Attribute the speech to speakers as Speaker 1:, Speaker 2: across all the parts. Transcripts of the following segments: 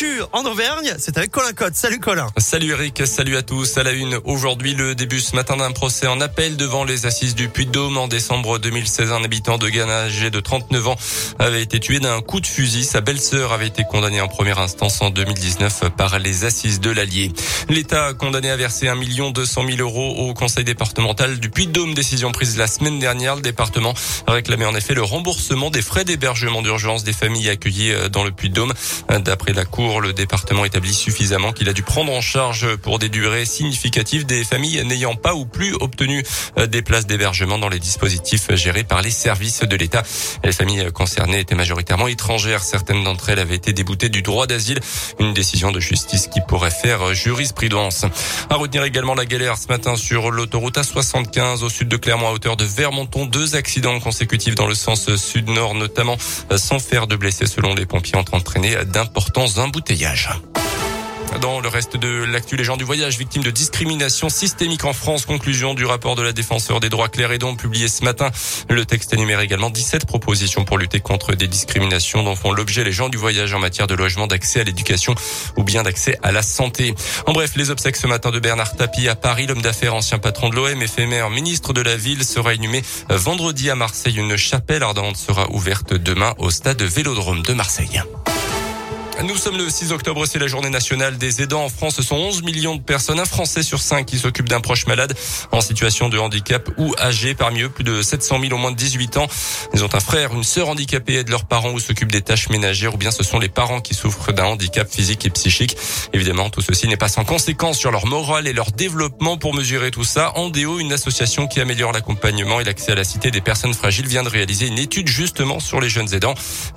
Speaker 1: L'actu en Auvergne, c'est avec Colin Cotte. Salut Colin.
Speaker 2: Salut Eric, salut à tous. À la une, aujourd'hui, le début ce matin d'un procès en appel devant les assises du Puy-de-Dôme. En décembre 2016, un habitant de Ghana âgé de 39 ans avait été tué d'un coup de fusil. Sa belle-sœur avait été condamnée en première instance en 2019 par les assises de l'Allier. L'État a condamné à verser 1 200 000 euros au conseil départemental du Puy-de-Dôme. Décision prise la semaine dernière. Le département réclamait en effet le remboursement des frais d'hébergement d'urgence des familles accueillies dans le Puy-de-Dôme. D'après la Cour, le département établit suffisamment qu'il a dû prendre en charge pour des durées significatives des familles n'ayant pas ou plus obtenu euh, des places d'hébergement dans les dispositifs gérés par les services de l'État. Les familles concernées étaient majoritairement étrangères. Certaines d'entre elles avaient été déboutées du droit d'asile. Une décision de justice qui pourrait faire jurisprudence. À retenir également la galère ce matin sur l'autoroute A75 au sud de Clermont à hauteur de Vermonton. Deux accidents consécutifs dans le sens sud-nord notamment sans faire de blessés selon les pompiers ont entraîné d'importants Dans le reste de l'actu, les gens du voyage victimes de discrimination systémique en France. Conclusion du rapport de la défenseur des droits Claire Edon publié ce matin. Le texte énumère également 17 propositions pour lutter contre des discriminations dont font l'objet les gens du voyage en matière de logement, d'accès à l'éducation ou bien d'accès à la santé. En bref, les obsèques ce matin de Bernard Tapie à Paris, l'homme d'affaires ancien patron de l'OM, éphémère ministre de la ville, sera inhumé vendredi à Marseille. Une chapelle ardente sera ouverte demain au stade Vélodrome de Marseille. Nous sommes le 6 octobre, c'est la journée nationale des aidants. En France, ce sont 11 millions de personnes, un Français sur cinq qui s'occupent d'un proche malade en situation de handicap ou âgé. Parmi eux, plus de 700 000 au moins de 18 ans. Ils ont un frère, une sœur handicapée, aident leurs parents ou s'occupent des tâches ménagères ou bien ce sont les parents qui souffrent d'un handicap physique et psychique. Évidemment, tout ceci n'est pas sans conséquence sur leur morale et leur développement. Pour mesurer tout ça, Andéo, une association qui améliore l'accompagnement et l'accès à la cité des personnes fragiles, vient de réaliser une étude justement sur les jeunes aidants.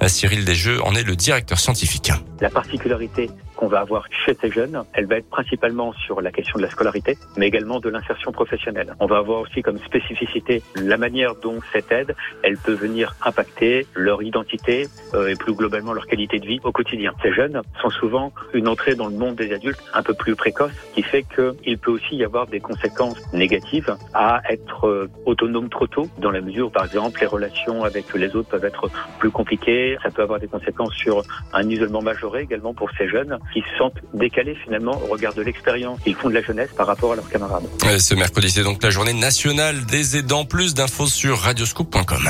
Speaker 2: Cyril Desjeux en est le directeur scientifique.
Speaker 3: La particularité qu'on va avoir chez ces jeunes, elle va être principalement sur la question de la scolarité, mais également de l'insertion professionnelle. On va avoir aussi comme spécificité la manière dont cette aide, elle peut venir impacter leur identité euh, et plus globalement leur qualité de vie au quotidien. Ces jeunes sont souvent une entrée dans le monde des adultes un peu plus précoce, qui fait qu'il peut aussi y avoir des conséquences négatives à être euh, autonome trop tôt, dans la mesure par exemple, les relations avec les autres peuvent être plus compliquées. Ça peut avoir des conséquences sur un isolement majoré également pour ces jeunes qui se sentent décalés finalement au regard de l'expérience qu'ils font de la jeunesse par rapport à leurs camarades.
Speaker 2: ce mercredi, c'est donc la journée nationale des aidants. Plus d'infos sur radioscoop.com.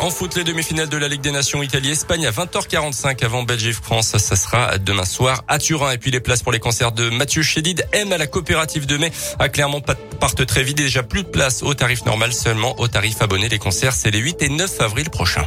Speaker 2: En foot, les demi-finales de la Ligue des Nations Italie-Espagne à 20h45 avant Belgique-France. Ça sera demain soir à Turin. Et puis les places pour les concerts de Mathieu Chédid, M à la coopérative de mai à Clermont partent très vite. Déjà plus de place au tarif normal, seulement au tarif abonné. Les concerts, c'est les 8 et 9 avril prochains.